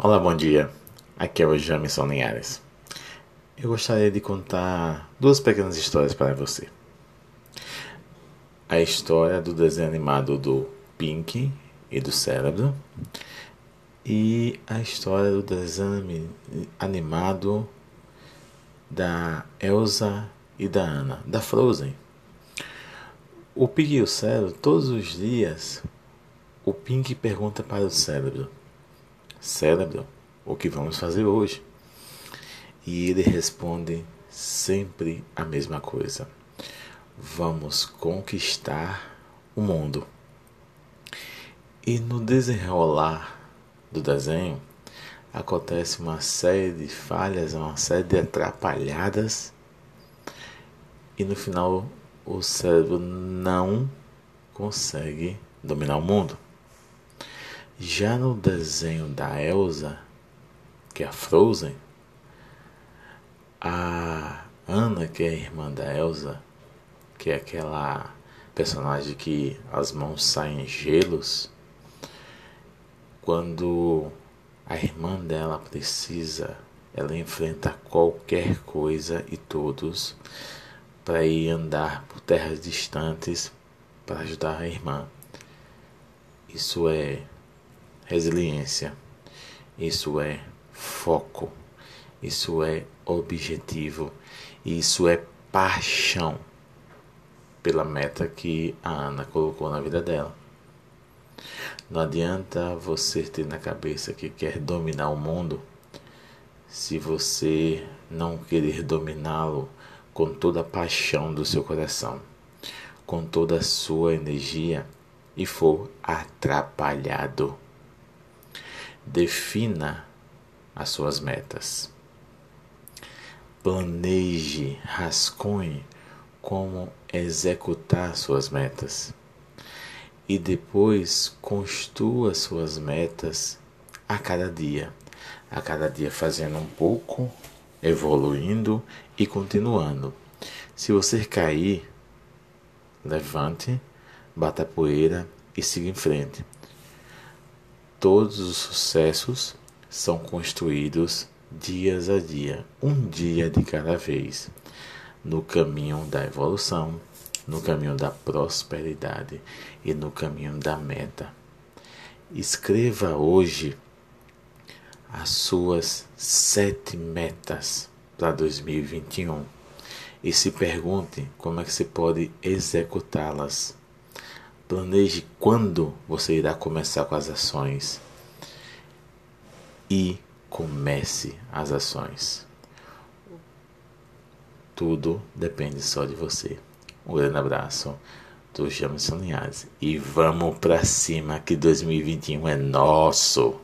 Olá, bom dia. Aqui é o Jamison Linhares. Eu gostaria de contar duas pequenas histórias para você. A história do desenho animado do Pink e do Cérebro e a história do desenho animado da Elsa e da Anna, da Frozen. O Pink e o Cérebro, todos os dias, o Pink pergunta para o Cérebro: Cérebro, o que vamos fazer hoje? E ele responde sempre a mesma coisa: Vamos conquistar o mundo. E no desenrolar do desenho acontece uma série de falhas, uma série de atrapalhadas, e no final o cérebro não consegue dominar o mundo. Já no desenho da Elsa, que é a Frozen, a Anna, que é a irmã da Elsa, que é aquela personagem que as mãos saem gelos, quando a irmã dela precisa, ela enfrenta qualquer coisa e todos para ir andar por terras distantes para ajudar a irmã. Isso é resiliência, isso é foco, isso é objetivo, isso é paixão pela meta que a Ana colocou na vida dela. Não adianta você ter na cabeça que quer dominar o mundo se você não querer dominá-lo com toda a paixão do seu coração, com toda a sua energia e for atrapalhado. Defina as suas metas. Planeje, rascunhe como executar suas metas. E depois construa suas metas a cada dia. A cada dia fazendo um pouco, evoluindo e continuando. Se você cair, levante, bata a poeira e siga em frente. Todos os sucessos são construídos dias a dia, um dia de cada vez, no caminho da evolução, no caminho da prosperidade e no caminho da meta. Escreva hoje as suas sete metas para 2021 e se pergunte como é que você pode executá-las Planeje quando você irá começar com as ações e comece as ações. Tudo depende só de você. Um grande abraço do Jamerson Linhares e vamos para cima que 2021 é nosso.